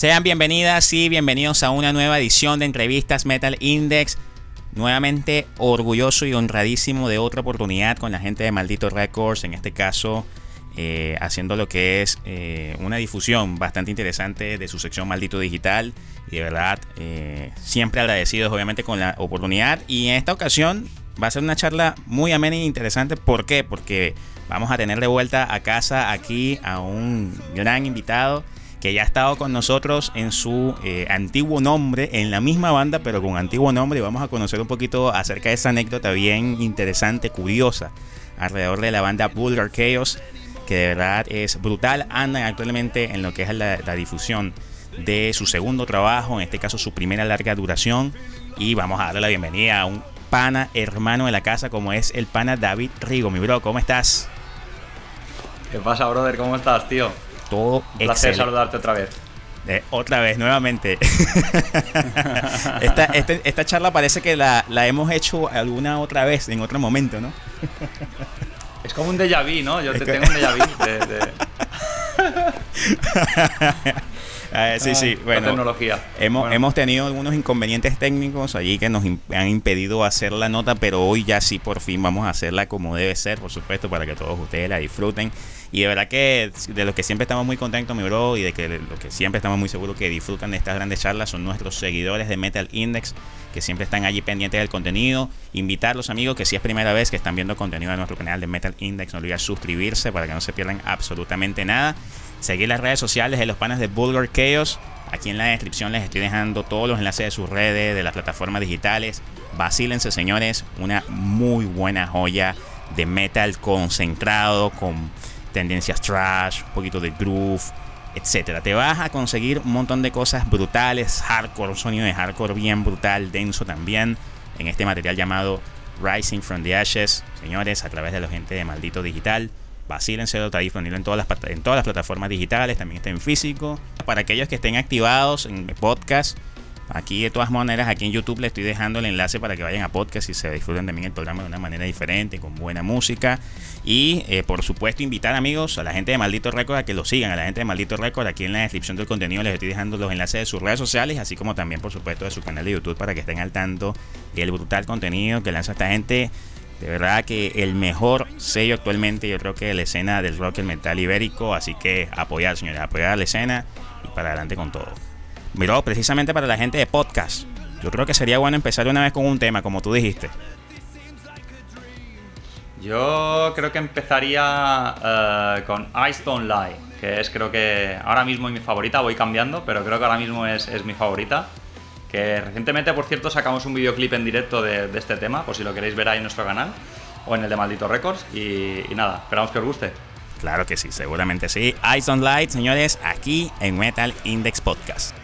Sean bienvenidas y bienvenidos a una nueva edición de entrevistas Metal Index. Nuevamente orgulloso y honradísimo de otra oportunidad con la gente de Maldito Records, en este caso eh, haciendo lo que es eh, una difusión bastante interesante de su sección Maldito Digital. Y de verdad, eh, siempre agradecidos obviamente con la oportunidad. Y en esta ocasión va a ser una charla muy amena e interesante. ¿Por qué? Porque vamos a tener de vuelta a casa aquí a un gran invitado que ya ha estado con nosotros en su eh, antiguo nombre, en la misma banda, pero con antiguo nombre. Y vamos a conocer un poquito acerca de esa anécdota bien interesante, curiosa, alrededor de la banda Vulgar Chaos, que de verdad es brutal. Andan actualmente en lo que es la, difusión de su segundo trabajo, en este caso su primera larga duración. Y vamos a darle la bienvenida a un pana hermano de la casa, como es el pana David Rigo. Mi bro, ¿cómo estás? ¿Qué pasa, brother? ¿Cómo estás, tío? Todo Un placer saludarte otra vez. Eh, otra vez, nuevamente. esta, este, esta, charla parece que la, la, hemos hecho alguna otra vez, en otro momento, ¿no? es como un déjà vu, ¿no? Yo te tengo un déjà vu de... de... Ah, sí, sí, bueno. tecnología. Hemos, hemos tenido algunos inconvenientes técnicos allí que nos han impedido hacer la nota, pero hoy ya sí por fin vamos a hacerla como debe ser, por supuesto, para que todos ustedes la disfruten. Y de verdad que de lo que siempre estamos muy contentos, mi bro, y de que lo que siempre estamos muy seguros que disfrutan de estas grandes charlas son nuestros seguidores de Metal Index, que siempre están allí pendientes del contenido. Invitarlos, amigos, que si es primera vez que están viendo contenido de nuestro canal de Metal Index, no olviden suscribirse para que no se pierdan absolutamente nada. Seguir las redes sociales de los panes de Bulgar Chaos. Aquí en la descripción les estoy dejando todos los enlaces de sus redes, de las plataformas digitales. Vacílense, señores. Una muy buena joya de metal concentrado, con tendencias trash, un poquito de groove, etcétera. Te vas a conseguir un montón de cosas brutales, hardcore, un sonido de hardcore bien brutal, denso también, en este material llamado Rising from the Ashes, señores, a través de la gente de Maldito Digital. Vacílense, está disponible en todas, las, en todas las plataformas digitales, también está en físico. Para aquellos que estén activados en podcast, aquí de todas maneras, aquí en YouTube les estoy dejando el enlace para que vayan a podcast y se disfruten también el programa de una manera diferente, con buena música. Y eh, por supuesto, invitar amigos a la gente de Maldito Record a que lo sigan, a la gente de Maldito Record. Aquí en la descripción del contenido les estoy dejando los enlaces de sus redes sociales, así como también, por supuesto, de su canal de YouTube para que estén al tanto del brutal contenido que lanza esta gente de verdad que el mejor sello actualmente, yo creo que la escena del rock el metal ibérico. Así que apoyar, señores, apoyar la escena y para adelante con todo. Miró, precisamente para la gente de podcast, yo creo que sería bueno empezar una vez con un tema, como tú dijiste. Yo creo que empezaría eh, con Ice Don't Lie, que es creo que ahora mismo es mi favorita, voy cambiando, pero creo que ahora mismo es, es mi favorita. Que recientemente, por cierto, sacamos un videoclip en directo de, este tema, por si lo queréis ver ahí en nuestro canal o en el de Maldito Records. Y, y nada, esperamos que os guste. Claro que sí, seguramente sí. Eyes on Light, señores, aquí en Metal Index Podcast.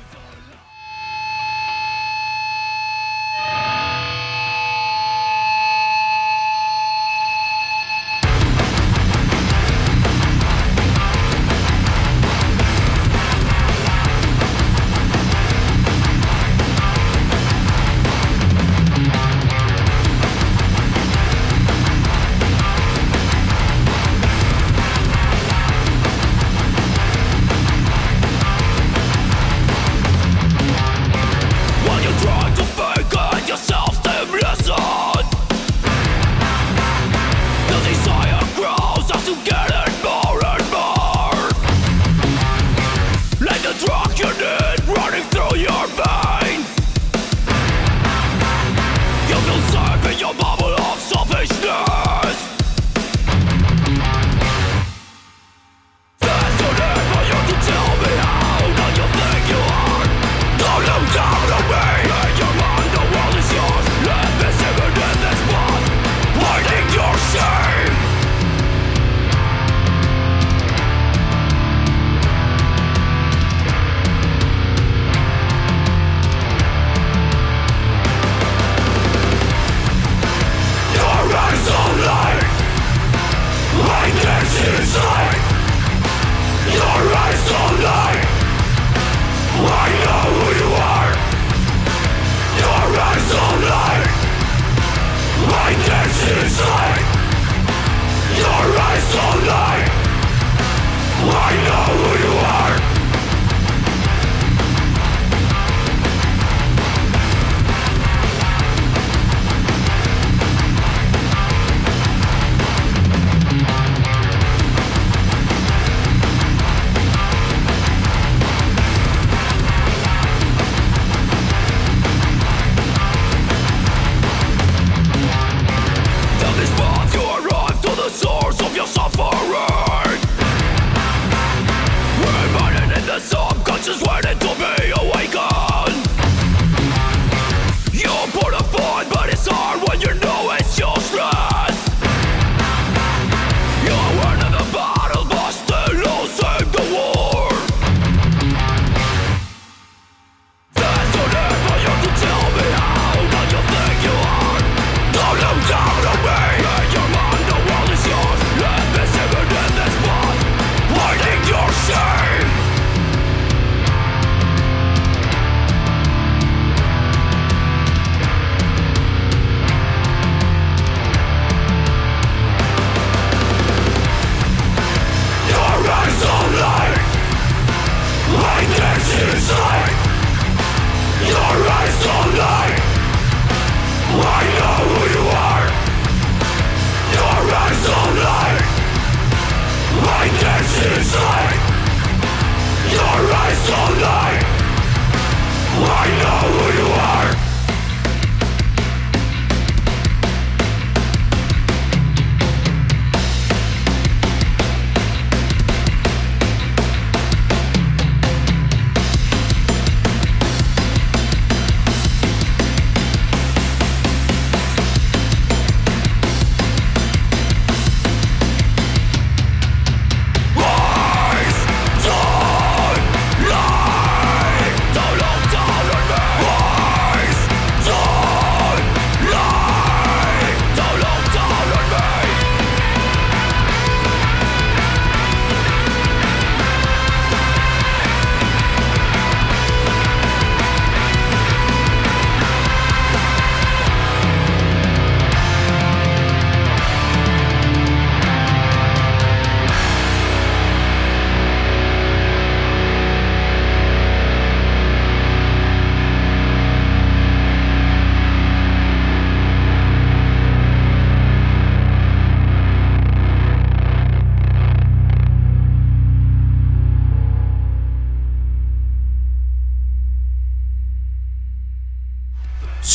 kindness inside Your eyes don't lie I know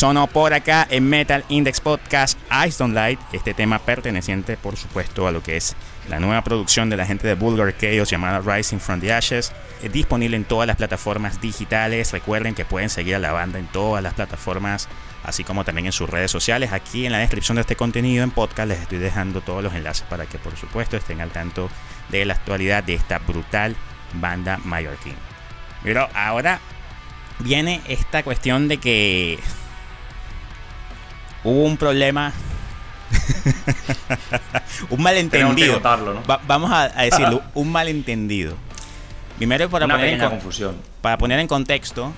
Sonó por acá en Metal Index Podcast Ice Don't Light, este tema perteneciente por supuesto a lo que es la nueva producción de la gente de Bulgar Chaos llamada Rising from the Ashes, es disponible en todas las plataformas digitales, recuerden que pueden seguir a la banda en todas las plataformas, así como también en sus redes sociales, aquí en la descripción de este contenido en podcast les estoy dejando todos los enlaces para que por supuesto estén al tanto de la actualidad de esta brutal banda mallorquín. Pero ahora viene esta cuestión de que hubo un problema. un malentendido. vamos a, decirlo, un malentendido. Primero para poner en confusión. Para poner en contexto,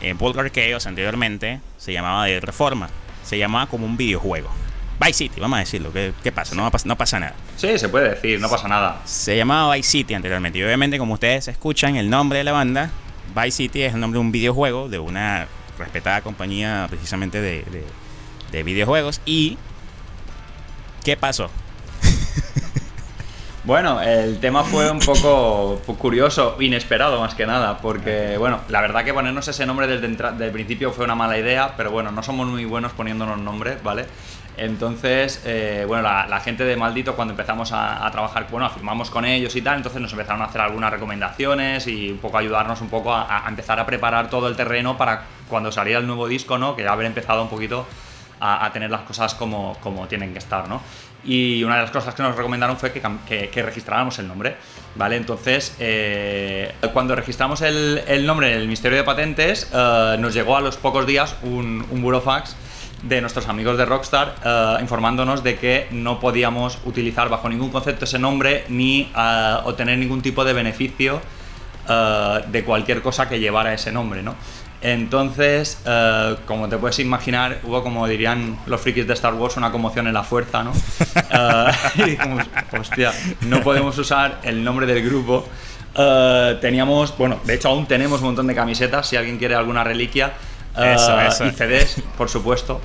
en Volker Chaos anteriormente se llamaba de Reforma. Se llamaba como un videojuego. Vice City, vamos a decirlo. ¿Qué, qué pasa? No, no pasa nada. Sí, se puede decir, no pasa nada. Se llamaba Vice City anteriormente. Y obviamente, como ustedes escuchan, el nombre de la banda, Vice City es el nombre de un videojuego de una respetada compañía precisamente de de videojuegos. ¿Y qué pasó? Bueno, el tema fue un poco curioso, inesperado más que nada, porque, bueno, la verdad que ponernos ese nombre desde el principio fue una mala idea, pero bueno, no somos muy buenos poniéndonos nombres, ¿vale? Entonces, eh, bueno, la, gente de Maldito cuando empezamos a, trabajar, bueno, firmamos con ellos y tal, entonces nos empezaron a hacer algunas recomendaciones y un poco ayudarnos un poco a, a empezar a preparar todo el terreno para cuando saliera el nuevo disco, ¿no? Que ya haber empezado un poquito a, tener las cosas como, como, tienen que estar, ¿no? Y una de las cosas que nos recomendaron fue que, que, registráramos el nombre, ¿vale? Entonces, eh, cuando registramos el, el, nombre en el Ministerio de Patentes, eh, nos llegó a los pocos días un, un burofax de nuestros amigos de Rockstar eh, informándonos de que no podíamos utilizar bajo ningún concepto ese nombre ni obtener ningún tipo de beneficio de cualquier cosa que llevara ese nombre, ¿no? Entonces, eh, como te puedes imaginar, hubo, como dirían los frikis de Star Wars, una conmoción en la fuerza, ¿no? Eh, y como, hostia, no podemos usar el nombre del grupo. Eh, teníamos, bueno, de hecho aún tenemos un montón de camisetas, si alguien quiere alguna reliquia. Y CDs, por supuesto,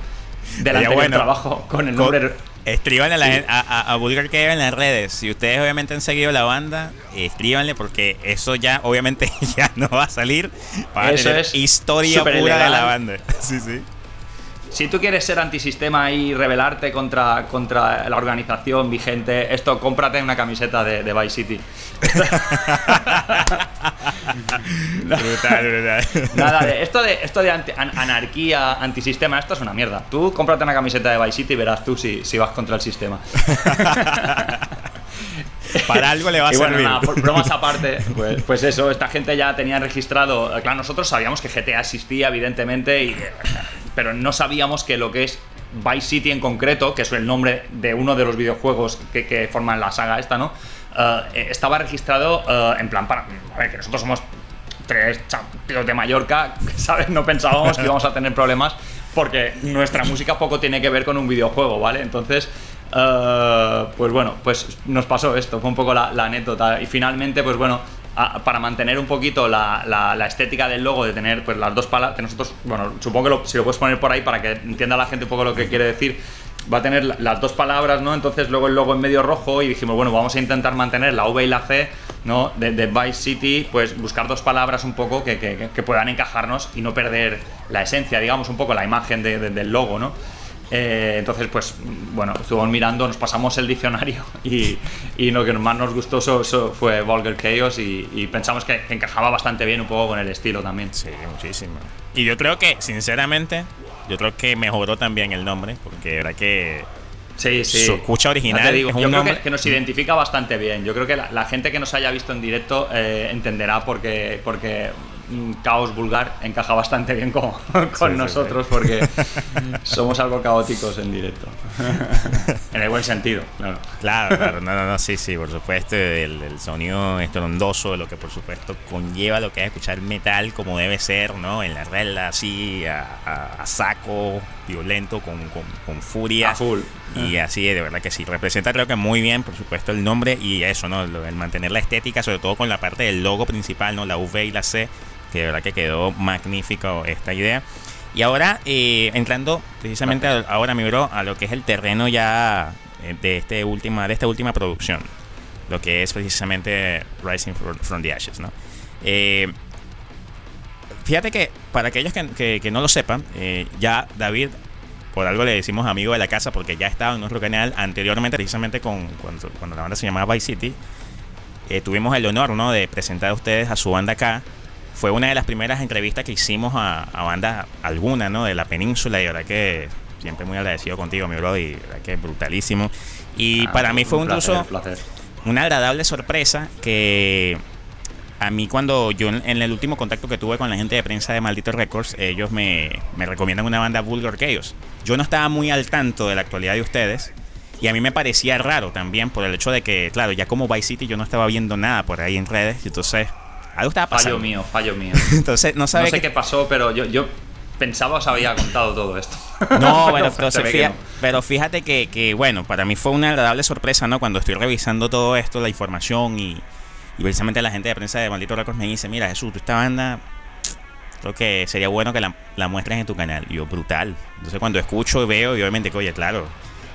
del anterior trabajo con el nombre... Escríbanle a, a, a, Vulgar que en las redes. Si ustedes obviamente han seguido la banda, escríbanle porque eso ya obviamente ya no va a salir. Para eso es historia pura de la banda. Sí, sí. Si tú quieres ser antisistema y rebelarte contra, contra la organización vigente, esto cómprate una camiseta de, de Vice City. brutal, brutal. Nada, esto de, esto de anarquía, antisistema, esto es una mierda. Tú cómprate una camiseta de Vice City y verás tú si, si vas contra el sistema. Para algo le va a y bueno, Nada, por bromas aparte, pues, pues, eso, esta gente ya tenía registrado. Claro, nosotros sabíamos que GTA existía, evidentemente, y, pero no sabíamos que lo que es Vice City en concreto, que es el nombre de uno de los videojuegos que, que forman la saga esta, ¿no? Eh, estaba registrado eh, en plan para. A ver, que nosotros somos tres tíos de Mallorca, ¿sabes? No pensábamos que íbamos a tener problemas porque nuestra música poco tiene que ver con un videojuego, ¿vale? Entonces, eh, pues bueno, pues nos pasó esto, fue un poco la, anécdota. Y finalmente, pues bueno, para mantener un poquito la, la, estética del logo, de tener pues las dos palabras, que nosotros, bueno, supongo que si lo puedes poner por ahí para que entienda la gente un poco lo que quiere decir, va a tener las dos palabras, ¿no? Entonces luego el logo en medio rojo y dijimos, bueno, vamos a intentar mantener la V y la C, ¿no? De, de Vice City, pues buscar dos palabras un poco que, que, puedan encajarnos y no perder la esencia, digamos, un poco la imagen del logo, ¿no? Eh, entonces, pues, bueno, estuvimos mirando, nos pasamos el diccionario y, y lo que más nos gustó fue Vulgar Chaos y, pensamos que, encajaba bastante bien un poco con el estilo también. Sí, muchísimo. Y yo creo que, sinceramente, yo creo que mejoró también el nombre, porque era que Sí, sí. Su escucha original. yo creo que, nos identifica bastante bien. Yo creo que la, gente que nos haya visto en directo eh, entenderá porque, porque caos vulgar encaja bastante bien con, con nosotros porque somos algo caóticos en directo. en el buen sentido, claro. Claro, claro, no, no, no, sí, sí, por supuesto, el, el sonido estrondoso lo que por supuesto conlleva lo que es escuchar metal como debe ser, ¿no? En la regla así, a, saco, violento, con, con, furia. A full. Y así, de verdad que sí, representa creo que muy bien, por supuesto, el nombre y eso, ¿no? El mantener la estética, sobre todo con la parte del logo principal, ¿no? La V y la C que de verdad que quedó magnífico esta idea. Y ahora, eh, entrando precisamente ahora, mi bro, a lo que es el terreno ya eh, de, este última, de esta última producción, lo que es precisamente Rising from, the Ashes, ¿no? Eh, fíjate que para aquellos que, que, no lo sepan, ya David, por algo le decimos amigo de la casa, porque ya estaba en nuestro canal anteriormente, precisamente con, cuando, cuando la banda se llamaba Vice City, tuvimos el honor ¿no? de presentar a ustedes a su banda acá fue una de las primeras entrevistas que hicimos a, a bandas alguna, ¿no? De la península y verdad que siempre muy agradecido contigo, mi bro, y verdad que brutalísimo. Y ah, para mí fue incluso una agradable sorpresa que a mí cuando yo en el último contacto que tuve con la gente de prensa de Maldito Records, ellos me, me recomiendan una banda Vulgar Chaos. Yo no estaba muy al tanto de la actualidad de ustedes. Y a mí me parecía raro también por el hecho de que, claro, ya como Vice City yo no estaba viendo nada por ahí en redes. Y entonces algo estaba pasando. Fallo mío, fallo mío. Entonces, no, sabe no sé qué pasó, pero yo, yo pensaba os había contado todo esto. No, bueno, pero fíjate que, que, bueno, para mí fue una agradable sorpresa, ¿no? Cuando estoy revisando todo esto, la información y, y precisamente la gente de prensa de Maldito Records me dice, mira Jesús, esta banda creo que sería bueno que la, la muestres en tu canal. Y yo, brutal. Entonces cuando escucho y veo, y obviamente que, oye, claro,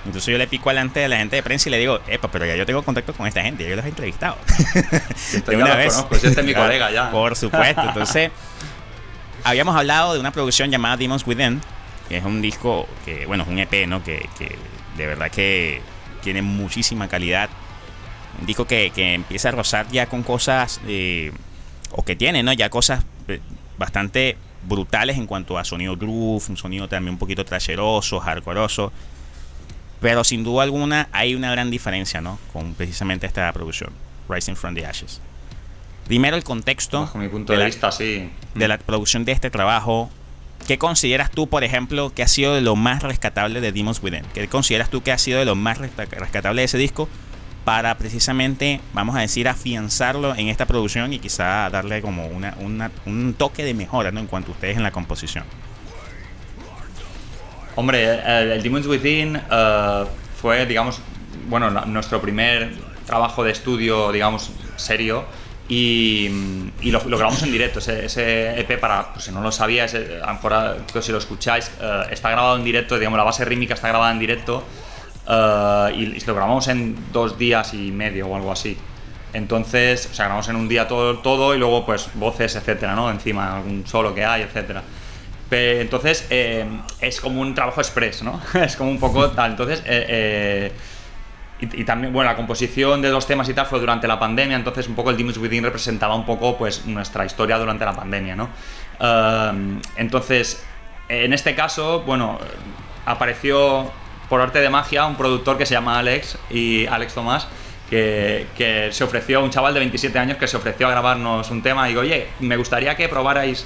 entonces yo le pico adelante de la gente de prensa y le digo, epa, pero ya yo tengo contacto con esta gente, yo los he entrevistado. de una vez. Conozco, este es mi colega ya. Por supuesto. Entonces, habíamos hablado de una producción llamada Demons Within, que es un disco que, bueno, es un EP, ¿no? Que, que de verdad que tiene muchísima calidad. Un disco que, que empieza a rozar ya con cosas, eh, o que tiene, ¿no? Ya cosas eh, bastante brutales en cuanto a sonido groove, un sonido también un poquito trasheroso, hardcoreoso pero sin duda alguna hay una gran diferencia, ¿no? Con precisamente esta producción, Rising from the Ashes. Primero el contexto. Bajo mi punto de, vista, sí. De la producción de este trabajo. ¿Qué consideras tú, por ejemplo, que ha sido de lo más rescatable de Demons Within? ¿Qué consideras tú que ha sido de lo más rescatable de ese disco? Para precisamente, vamos a decir, afianzarlo en esta producción y quizá darle como una, un toque de mejora ¿no? en cuanto a ustedes en la composición. Hombre, el, Demons Within uh, fue, digamos, bueno, nuestro primer trabajo de estudio, digamos, serio. Y, lo, grabamos en directo. Ese, EP, para pues, si no lo sabíais, a lo mejor si lo escucháis, uh, está grabado en directo, digamos, la base rítmica está grabada en directo. Uh, y, lo grabamos en dos días y medio o algo así. Entonces, o sea, grabamos en un día todo, todo y luego, pues, voces, etcétera, ¿no? Encima, algún solo que hay, etcétera entonces, eh, es como un trabajo express, ¿no? es como un poco tal. Entonces, eh, eh, y, también, bueno, la composición de los temas y tal fue durante la pandemia, entonces un poco el Demons Within representaba un poco, pues, nuestra historia durante la pandemia, ¿no? entonces, en este caso, bueno, apareció por arte de magia un productor que se llama Alex y Alex Tomás, que, que, se ofreció, un chaval de 27 años que se ofreció a grabarnos un tema y digo, oye, me gustaría que probarais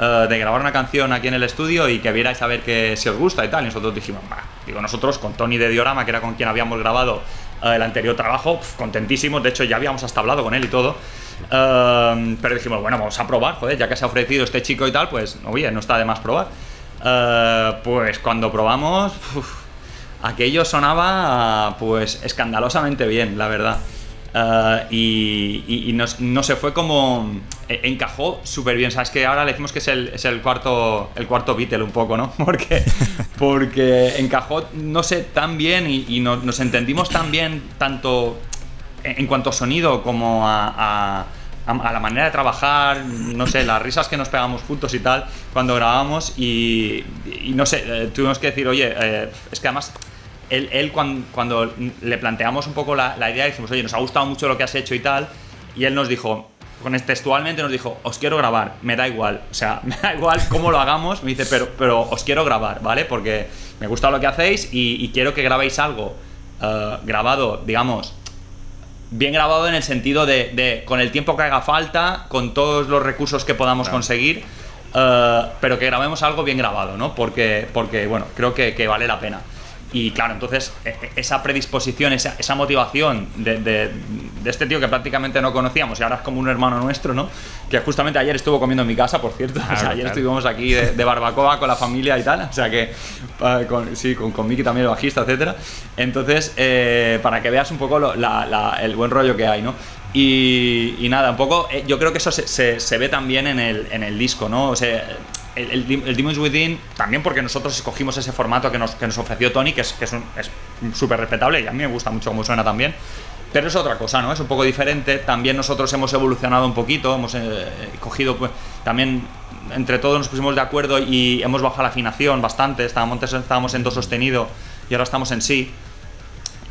eh, de grabar una canción aquí en el estudio y que vierais a ver que si os gusta y tal. Y nosotros dijimos, digo, nosotros con Tony de Diorama, que era con quien habíamos grabado eh, el anterior trabajo, contentísimos, de hecho ya habíamos hasta hablado con él y todo. Eh, pero dijimos, bueno, vamos a probar, joder, ya que se ha ofrecido este chico y tal, pues, oye, no está de más probar. pues cuando probamos, aquello sonaba pues escandalosamente bien, la verdad. Uh, y, y, no se fue como eh, encajó súper bien sabes que ahora le decimos que es el, es el cuarto el cuarto Beatle un poco no porque porque encajó no sé tan bien y, nos, entendimos tan bien tanto en, cuanto a sonido como a, a, la manera de trabajar no sé las risas que nos pegamos juntos y tal cuando grabamos y, no sé eh, tuvimos que decir oye eh, es que además él, cuando, le planteamos un poco la, idea, dijimos, oye, nos ha gustado mucho lo que has hecho y tal, y él nos dijo, con textualmente nos dijo, os quiero grabar, me da igual, o sea, me da igual cómo lo hagamos, me dice, pero, pero os quiero grabar, ¿vale? Porque me gusta lo que hacéis y, quiero que grabéis algo eh, grabado, digamos, bien grabado en el sentido de, con el tiempo que haga falta, con todos los recursos que podamos conseguir, eh, pero que grabemos algo bien grabado, ¿no? Porque, porque bueno, creo que vale la pena. Y claro, entonces e, e, esa predisposición, esa, esa motivación de, de, este tío que prácticamente no conocíamos y ahora es como un hermano nuestro, ¿no? Que justamente ayer estuvo comiendo en mi casa, por cierto. o sea, ayer estuvimos aquí de, barbacoa con la familia y tal. O sea que, con, sí, con, con Miki también el bajista, etcétera. Entonces, eh, para que veas un poco el buen rollo que hay, ¿no? Y, y, nada, un poco, eh, yo creo que eso se, se, se, ve también en el, en el disco, ¿no? O sea, el, el, Demons Within, también porque nosotros escogimos ese formato que nos, que nos ofreció Tony, que es que es súper respetable y a mí me gusta mucho cómo suena también. Pero es otra cosa, ¿no? Es un poco diferente. También nosotros hemos evolucionado un poquito, hemos eh, cogido, pues, también entre todos nos pusimos de acuerdo y hemos bajado la afinación bastante. Estábamos, estábamos en do sostenido y ahora estamos en sí.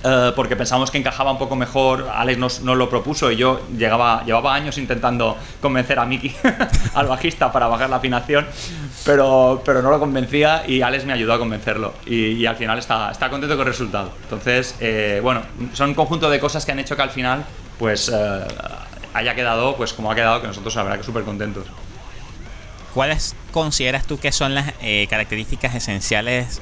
Eh, porque pensamos que encajaba un poco mejor. Alex nos, lo propuso y yo llegaba, llevaba años intentando convencer a Miki, al bajista, para bajar la afinación, pero, pero no lo convencía y Alex me ayudó a convencerlo. Y, al final está, está contento con el resultado. Entonces, eh, bueno, son un conjunto de cosas que han hecho que al final pues eh, haya quedado pues como ha quedado, que nosotros la que súper contentos. ¿Cuáles consideras tú que son las características esenciales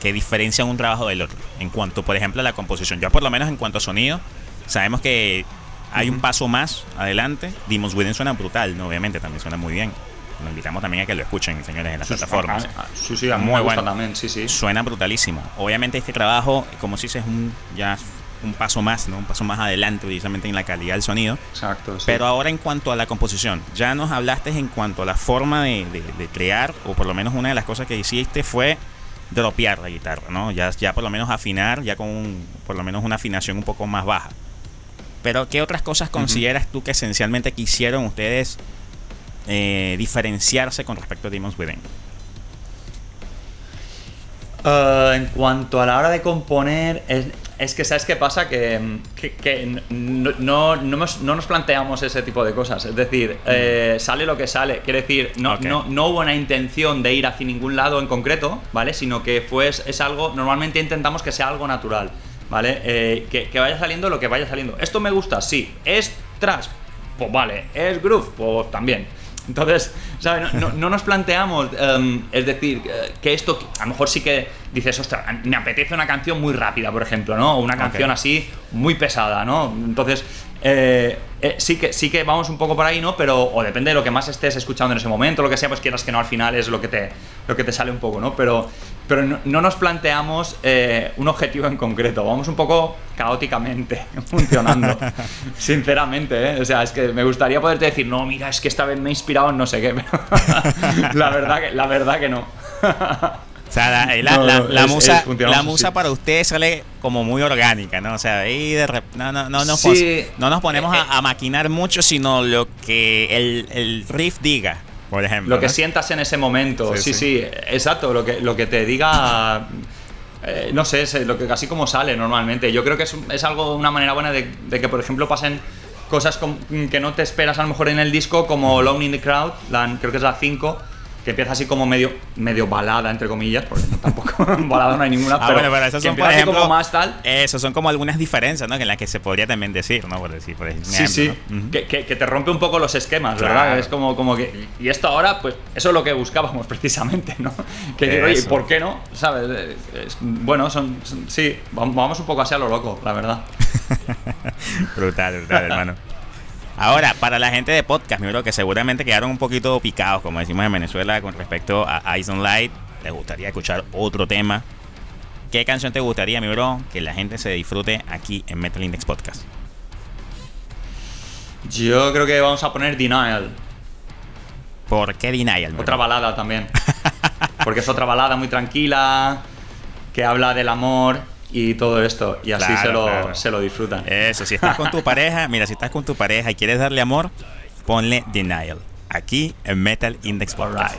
que diferencian un trabajo del otro. En cuanto, por ejemplo, a la composición. Yo, por lo menos, en cuanto a sonido, sabemos que hay un paso más adelante. Dimos Within suena brutal, ¿no? obviamente, también suena muy bien. Nos invitamos también a que lo escuchen, señores, en las plataformas. Ah, sí, sí, muy bueno también, sí, sí. Suena brutalísimo. Obviamente este trabajo, como si es un ya un paso más, ¿no? Un paso más adelante precisamente en la calidad del sonido. Exacto. Pero ahora en cuanto a la composición, ya nos hablaste en cuanto a la forma de, de crear, o por lo menos una de las cosas que hiciste fue dropear la guitarra, ¿no? Ya, ya por lo menos afinar, ya con por lo menos una afinación un poco más baja. Pero, ¿qué otras cosas consideras tú que esencialmente quisieron ustedes eh, diferenciarse con respecto a Demons Within? Uh, en cuanto a la hora de componer, es, es que, ¿sabes qué pasa? Que, no, no, nos planteamos ese tipo de cosas. Es decir, eh, sale lo que sale. Quiere decir, no, no, hubo una intención de ir hacia ningún lado en concreto, ¿vale? Sino que fue, es algo, normalmente intentamos que sea algo natural, ¿vale? Eh, que, que, vaya saliendo lo que vaya saliendo. ¿Esto me gusta? Sí. ¿Es trash? Pues vale. ¿Es groove? Pues también. Entonces, ¿sabes? No, nos planteamos, em, es decir, que esto, a lo mejor sí que dices, ostras, me apetece una canción muy rápida, por ejemplo, ¿no? O una canción así muy pesada, ¿no? Entonces, eh, eh, sí, que, sí que vamos un poco por ahí, ¿no? Pero, o depende de lo que más estés escuchando en ese momento, lo que sea, pues quieras que no, al final es lo que te, lo que te sale un poco, ¿no? Pero, pero no, nos planteamos eh, un objetivo en concreto, vamos un poco caóticamente funcionando, sinceramente, ¿eh? O sea, es que me gustaría poderte decir, no, mira, es que esta vez me he inspirado en no sé qué, la, verdad que, la verdad que no. Sea, la, musa, la musa para ustedes sale como muy orgánica, ¿no? O sea, ahí de no, no, no, nos, no nos ponemos a, eh, eh. maquinar mucho, sino lo que el, el riff diga, por ejemplo. Lo que sientas en ese momento, sí, sí, exacto, lo que, lo que te diga... Eh, no sé, es lo que casi como sale normalmente. Yo creo que es, es algo, una manera buena de, de, que, por ejemplo, pasen cosas que no te esperas a lo mejor en el disco, como Lone in the Crowd, la, creo que es la 5 que empieza así como medio, medio balada, entre comillas, porque tampoco balada no hay ninguna, ah, pero, bueno, pero esos son, por ejemplo, como más tal. Eso son como algunas diferencias, ¿no? En las que se podría también decir, ¿no? Por decir, por ejemplo, sí, sí, que, que, te rompe un poco los esquemas, ¿verdad? Es como, como que... Y esto ahora, pues, eso es lo que buscábamos precisamente, ¿no? Que digo, oye, ¿por qué no? ¿Sabes? bueno, son, sí, vamos un poco así a lo loco, la verdad. brutal, brutal, hermano. Ahora, para la gente de podcast, creo que seguramente quedaron un poquito picados, como decimos en Venezuela, con respecto a Ice on Light. Les gustaría escuchar otro tema. ¿Qué canción te gustaría, mi bro, que la gente se disfrute aquí en Metal Index Podcast? Yo creo que vamos a poner Denial. ¿Por qué Denial? Otra balada también. Porque es otra balada muy tranquila, que habla del amor y todo esto. Y así Claro, se, lo, claro. se lo disfrutan. Eso, si estás con tu pareja, mira, si estás con tu pareja y quieres darle amor, ponle Denial. Aquí en Metal Index Podcast.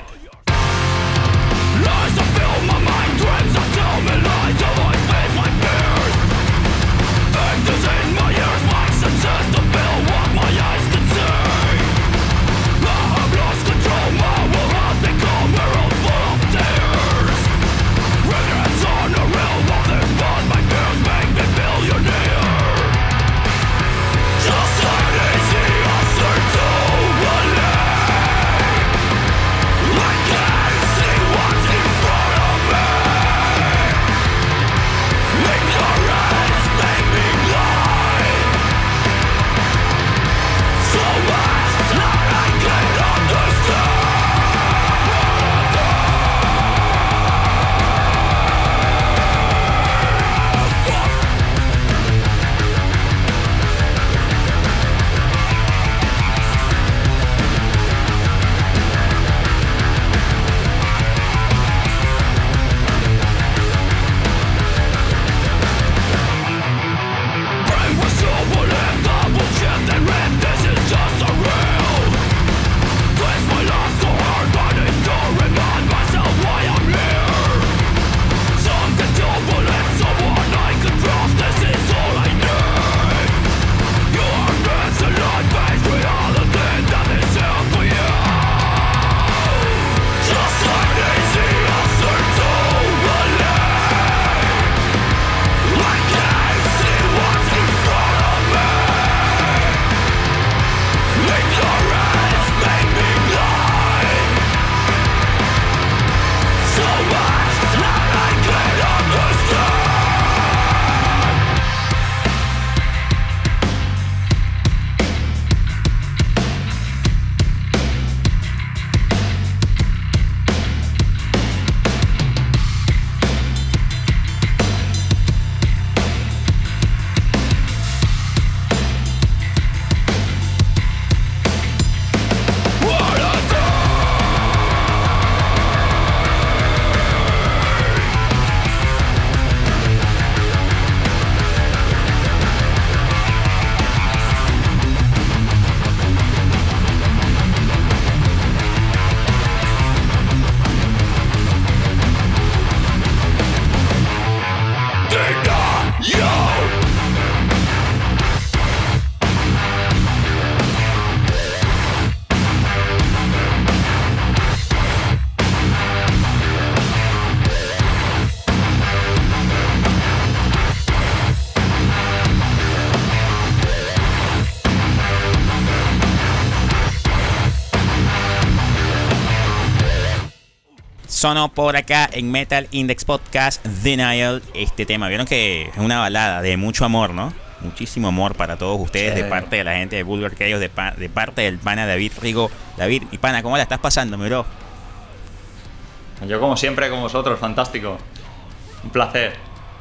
Sonó por acá en Metal Index Podcast Denial. Este tema, vieron que es una balada de mucho amor, ¿no? Muchísimo amor para todos ustedes Sí. de parte de la gente de Bulgar Chaos, de, pa- de parte del pana David Rigo. David, y pana, ¿cómo la estás pasando, mi bro? Yo como siempre con vosotros, fantástico. Un placer.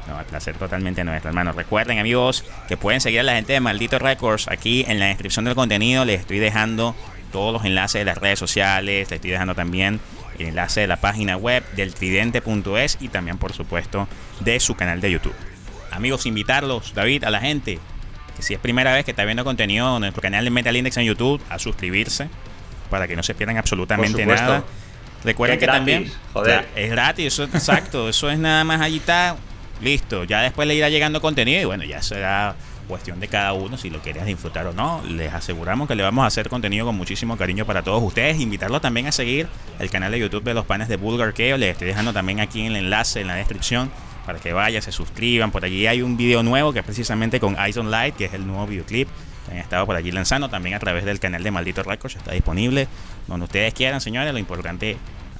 No, el placer totalmente nuestro, hermano. Recuerden, amigos, que pueden seguir a la gente de Maldito Records. Aquí en la descripción del contenido les estoy dejando todos los enlaces de las redes sociales. Les estoy dejando también el enlace de la página web del tridente.es y también, por supuesto, de su canal de YouTube. Amigos, invitarlos, David, a la gente que si es primera vez que está viendo contenido en nuestro canal de Metal Index en YouTube, a suscribirse para que no se pierdan absolutamente nada. Recuerden Que también joder. Es gratis, eso es exacto, eso es nada más allí está, listo. Ya después le irá llegando contenido y bueno, ya será cuestión de cada uno si lo quieres disfrutar o no. Les aseguramos que le vamos a hacer contenido con muchísimo cariño para todos ustedes. Invitarlos también a seguir el canal de YouTube de los panes de Bulgar Keo. Les estoy dejando también aquí el enlace en la descripción para que vayan, se suscriban. Por allí hay un video nuevo que es precisamente con Eyes on Light, que es el nuevo videoclip que han estado por allí lanzando. También a través del canal de Maldito Records está disponible. Donde ustedes quieran, señores, lo importante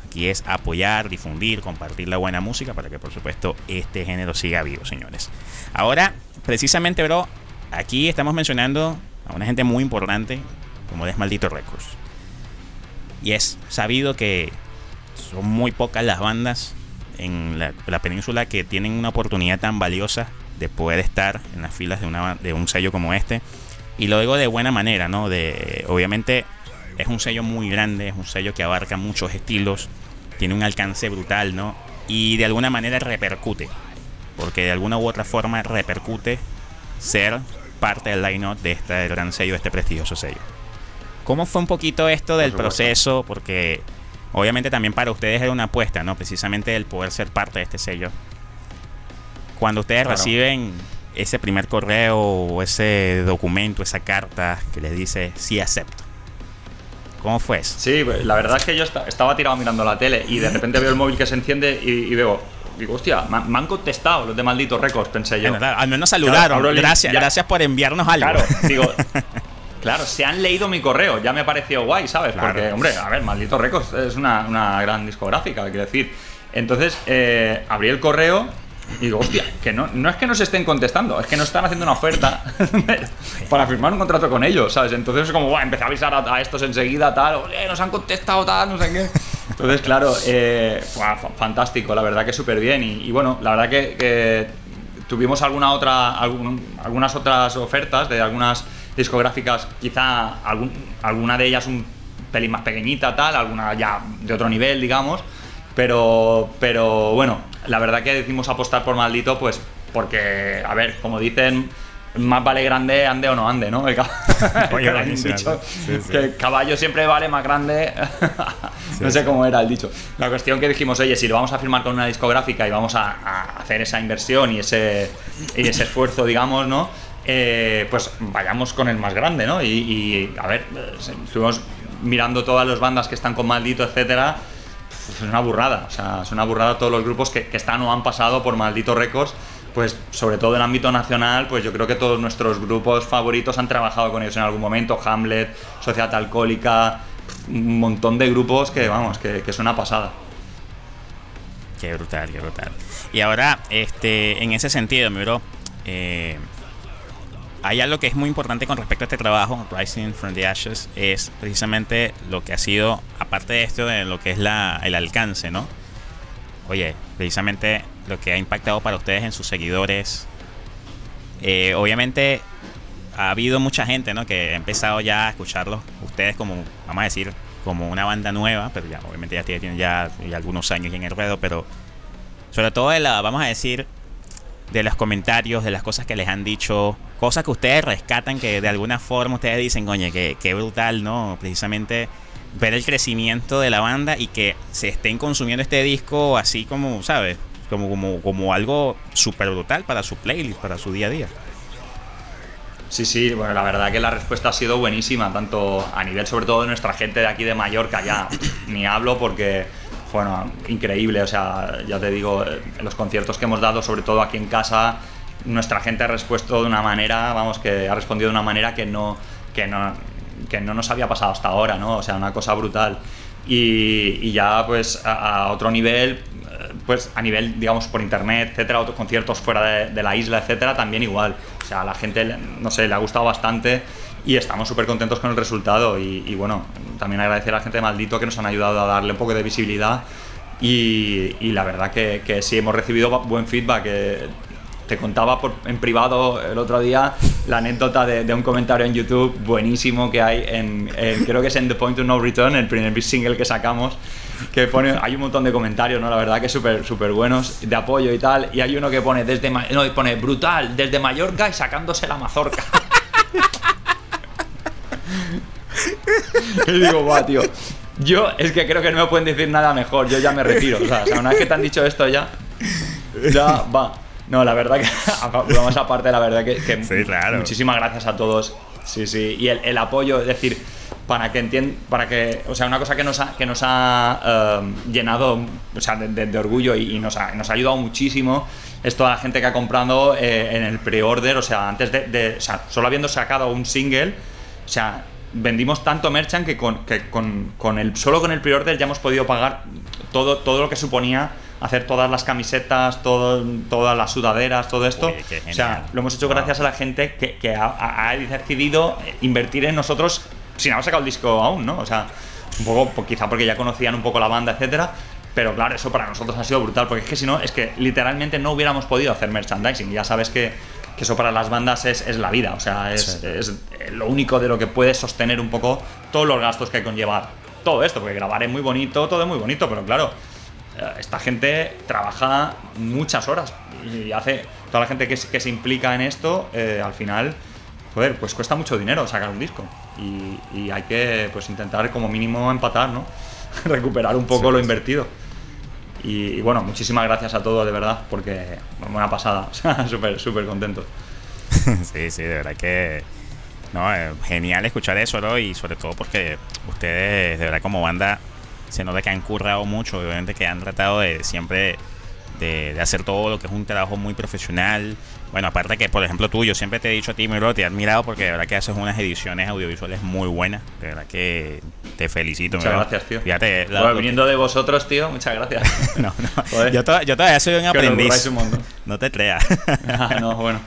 aquí es apoyar, difundir, compartir la buena música para que por supuesto este género siga vivo, señores. Ahora, precisamente, bro, aquí estamos mencionando a una gente muy importante como es Maldito Records. Y es sabido que son muy pocas las bandas en la, la península que tienen una oportunidad tan valiosa de poder estar en las filas de, una, de un sello como este. Y lo digo de buena manera, ¿no? De, obviamente es un sello muy grande, es un sello que abarca muchos estilos, tiene un alcance brutal, ¿no? Y de alguna manera repercute, porque de alguna u otra forma repercute ser parte del line-up de este gran sello, de este prestigioso sello. ¿Cómo fue un poquito esto del proceso? Porque obviamente también para ustedes era una apuesta, ¿no? Precisamente el poder ser parte de este sello. Cuando ustedes Claro. reciben ese primer correo o ese documento, esa carta que les dice sí acepto. ¿Cómo fue eso? Sí, pues, la verdad es que yo esta- estaba tirado mirando la tele y de repente veo el móvil que se enciende y, y veo, digo, hostia, me, han- contestado los de malditos récords, pensé yo. Bueno, claro, al menos saludaron. link, gracias, ya. gracias por enviarnos algo. Claro, digo, claro, se han leído mi correo, ya me pareció guay, ¿sabes? Claro. Porque, hombre, a ver, Maldito Records es una, una gran discográfica, quiero decir. Entonces, eh, abrí el correo y digo, hostia, que no, no es que nos estén contestando, es que nos están haciendo una oferta para firmar un contrato con ellos, ¿sabes? Entonces es como, guau, empecé a avisar a, estos enseguida, tal, oye, nos han contestado, tal, no sé qué. Entonces, claro, eh, fantástico, la verdad que súper bien. Y, bueno, la verdad que, tuvimos alguna otra, algún- algunas otras ofertas de algunas discográficas, quizá alguna de ellas un pelín más pequeñita, tal, alguna ya de otro nivel, digamos. Pero, pero bueno, la verdad que decimos apostar por maldito, pues porque, a ver, como dicen, más vale grande ande o no ande, ¿no? El cab- Oye, buenísimo. dicho Sí, sí. que el caballo siempre vale más grande. no sé cómo era el dicho. La cuestión que dijimos, oye, si lo vamos a firmar con una discográfica y vamos a, a hacer esa inversión y ese, y ese esfuerzo, digamos, ¿no? Eh, pues vayamos con el más grande, ¿no? Y, y, a ver, eh, estuvimos mirando todas las bandas que están con Maldito, etcétera. Es una burrada, o sea, es una burrada todos los grupos que, que están o han pasado por Maldito Records, pues sobre todo en ámbito nacional, pues yo creo que todos nuestros grupos favoritos han trabajado con ellos en algún momento, Hamlet, Sociedad Alcohólica, un montón de grupos que, vamos, que, que es una pasada. Qué brutal, qué brutal. Y ahora, este, en ese sentido, mi bro, eh, hay algo que es muy importante con respecto a este trabajo, Rising from the Ashes, es precisamente lo que ha sido, aparte de esto, de lo que es la, el alcance, ¿no? Oye, precisamente lo que ha impactado para ustedes en sus seguidores. Eh, obviamente ha habido mucha gente, ¿no? Que ha empezado ya a escucharlos, ustedes como, vamos a decir, como una banda nueva, pero ya obviamente ya tienen ya, algunos años en el ruedo, pero sobre todo de la, vamos a decir, de los comentarios, de las cosas que les han dicho, cosas que ustedes rescatan que de alguna forma ustedes dicen, oye, que, que brutal, ¿no? Precisamente ver el crecimiento de la banda y que se estén consumiendo este disco así como, ¿sabes? Como, como, como algo súper brutal para su playlist, para su día a día. Sí, sí, bueno, la verdad que la respuesta ha sido buenísima, tanto a nivel sobre todo de nuestra gente de aquí de Mallorca, ya ni hablo porque, bueno, increíble, o sea, ya te digo, los conciertos que hemos dado, sobre todo aquí en casa, nuestra gente ha respuesto de una manera, vamos, que ha respondido de una manera que no, que no, que no nos había pasado hasta ahora, ¿no? O sea, una cosa brutal. Y, y ya, pues, a, a otro nivel, pues a nivel, digamos, por internet, etcétera, otros conciertos fuera de, de la isla, etcétera, también igual. O sea, a la gente, no sé, le ha gustado bastante y estamos súper contentos con el resultado. Y, y bueno, también agradecer a la gente de Maldito que nos han ayudado a darle un poco de visibilidad. Y, y la verdad que, que sí, hemos recibido buen feedback. eh, te contaba por- en privado el otro día la anécdota de, de un comentario en YouTube buenísimo que hay en, en- creo que es en The Point of No Return, el primer single que sacamos, que pone, hay un montón de comentarios, ¿no? La verdad que súper súper buenos, de apoyo y tal, y hay uno que pone desde no, pone brutal, desde Mallorca y sacándose la mazorca. y digo, guau, tío. Yo es que creo que no me pueden decir nada mejor, yo ya me retiro. O sea, una vez que te han dicho esto ya, ya va. No, la verdad que, vamos aparte, la verdad que, que Sí, claro. muchísimas gracias a todos. Sí, sí. Y el, el apoyo, es decir, para que entiendan, para que, o sea, una cosa que nos ha, que nos ha eh, llenado, o sea, de, de- de orgullo y, y nos, ha, nos ha ayudado muchísimo es toda la gente que ha comprado eh, en el pre-order, o sea, antes de, de- o sea, solo habiendo sacado un single, o sea, vendimos tanto merchant que con, que con, con el, solo con el pre-order ya hemos podido pagar todo, todo lo que suponía hacer todas las camisetas, todo, todas las sudaderas, todo esto. Uy, o sea, lo hemos hecho Wow. gracias a la gente que, que ha decidido invertir en nosotros sin haber sacado el disco aún, ¿no? O sea, un poco, pues, quizá porque ya conocían un poco la banda, etcétera. Pero claro, eso para nosotros ha sido brutal, porque es que si no, es que literalmente no hubiéramos podido hacer merchandising. Ya sabes que, que eso para las bandas es, es la vida, o sea, es, Sí. es lo único de lo que puede sostener un poco todos los gastos que conllevar todo esto, porque grabar es muy bonito, todo es muy bonito, pero claro, eh, esta gente trabaja muchas horas y hace toda la gente que, se- que se implica en esto, eh, al final, joder, pues cuesta mucho dinero sacar un disco y, y hay que pues intentar como mínimo empatar, ¿no? Recuperar un poco Sí, lo invertido. Y, bueno, muchísimas gracias a todos, de verdad, porque buena pasada, súper, súper contento. sí, sí, de verdad que. No, eh, genial escuchar eso, ¿no? Y sobre todo porque ustedes, de verdad, como banda, se nota que han currado mucho, obviamente que han tratado de siempre de hacer todo lo que es un trabajo muy profesional. Bueno, aparte que, por ejemplo, tú, yo siempre te he dicho a ti, mi bro, te he admirado porque de verdad que haces unas ediciones audiovisuales muy buenas. De verdad que te felicito, mi Muchas gracias, tío. Fíjate, la- que- viniendo de vosotros, tío, muchas gracias. No, no. Joder. Yo, to- yo todavía soy un Que aprendiz. un. No te creas. Ah, no, bueno.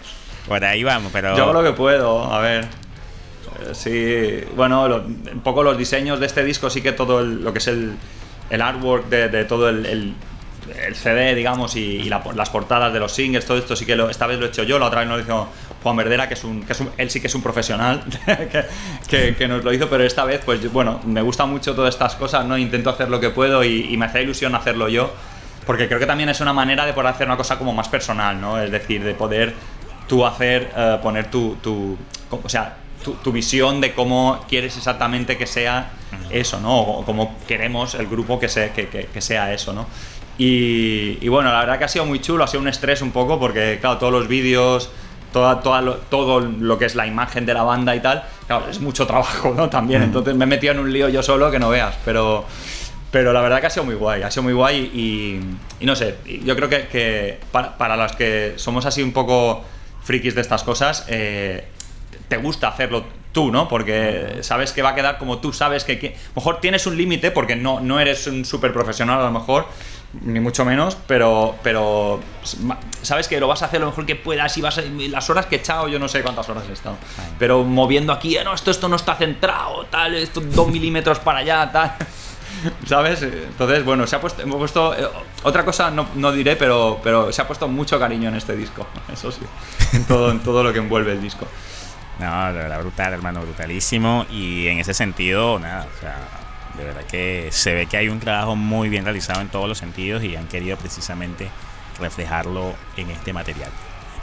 Por ahí vamos, pero. Yo hago lo que puedo, a ver. Eh, Sí, bueno, lo- un poco los diseños de este disco, sí que todo el- lo que es el, el artwork de, de todo el, el- el CD, digamos, y, y la- las portadas de los singles, todo esto sí que lo, esta vez lo he hecho yo, la otra vez no lo hizo Juan Verdera, que es un, que es un- él sí que es un profesional, que, que- que nos lo hizo, pero esta vez, pues bueno, me gusta mucho todas estas cosas, ¿no? Intento hacer lo que puedo y, y me hace ilusión hacerlo yo, porque creo que también es una manera de poder hacer una cosa como más personal, ¿no? Es decir, de poder tú hacer, eh, poner tu, tu- o sea, tu, tu visión de cómo quieres exactamente que sea eso, ¿no? O cómo queremos el grupo que, se, que, que- que sea eso, ¿no? Y, y bueno, la verdad que ha sido muy chulo, ha sido un estrés un poco, porque claro, todos los vídeos, toda, toda lo, todo lo que es la imagen de la banda y tal, claro, es mucho trabajo, ¿no? También, entonces me he metido en un lío yo solo que no veas, pero... Pero la verdad que ha sido muy guay, ha sido muy guay y, y no sé, yo creo que, que para, para los que somos así un poco frikis de estas cosas, eh, te gusta hacerlo tú, ¿no? Porque sabes que va a quedar como tú sabes que... que- a lo mejor tienes un límite porque no, no eres un súper profesional a lo mejor, ni mucho menos, pero, pero sabes que lo vas a hacer lo mejor que puedas y vas a, y las horas que he echado, yo no sé cuántas horas he estado, pero moviendo aquí, "Eh, no, esto, esto no está centrado, tal, esto dos milímetros para allá, tal... ¿Sabes? Entonces, bueno, se ha puesto, hemos puesto eh, otra cosa no, no diré, pero, pero se ha puesto mucho cariño en este disco, eso sí, en todo, en todo lo que envuelve el disco. No, de verdad brutal, hermano, brutalísimo. Y en ese sentido, nada, o sea, de verdad que se ve que hay un trabajo muy bien realizado en todos los sentidos y han querido precisamente reflejarlo en este material.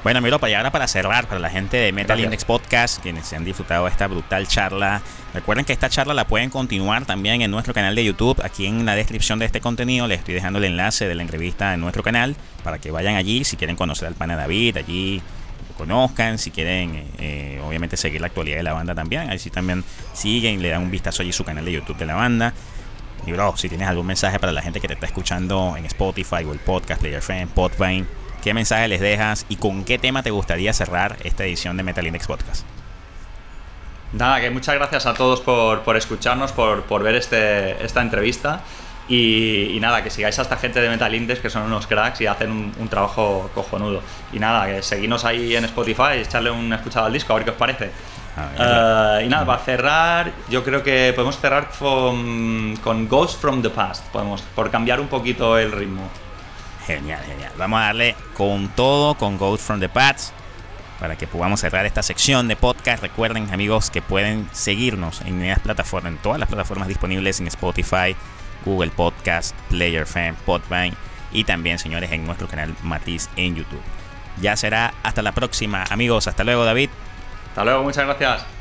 Bueno, miro para ahora para cerrar, para la gente de Metal Gracias. Index Podcast, quienes se han disfrutado de esta brutal charla. Recuerden que esta charla la pueden continuar también en nuestro canal de YouTube. Aquí en la descripción de este contenido les estoy dejando el enlace de la entrevista en nuestro canal para que vayan allí si quieren conocer al pana David, allí conozcan, si quieren eh, obviamente seguir la actualidad de la banda también. Ahí sí también siguen, le dan un vistazo allí su canal de YouTube de la banda. Y bro, si tienes algún mensaje para la gente que te está escuchando en Spotify o el podcast, Player FM, Podvine, ¿qué mensaje les dejas y con qué tema te gustaría cerrar esta edición de Metal Index Podcast? Nada, que muchas gracias a todos por, por escucharnos, por, por ver este, esta entrevista. Y, y nada, que sigáis a esta gente de Metal Index que son unos cracks y hacen un, un trabajo cojonudo. Y nada, que seguidnos ahí en Spotify, echarle una escuchada al disco, a ver qué os parece. Eh, y nada, para cerrar, yo creo que podemos cerrar con, con Ghost from the Past, podemos, por cambiar un poquito el ritmo. Genial, genial. Vamos a darle con todo, con Ghost from the Past, para que podamos cerrar esta sección de podcast. Recuerden, amigos, que pueden seguirnos en las plataformas, en todas las plataformas disponibles en Spotify, Google Podcast, Player Podvine y también, señores, en nuestro canal Matiz en YouTube. Ya será hasta la próxima, amigos. Hasta luego, David. Hasta luego, muchas gracias.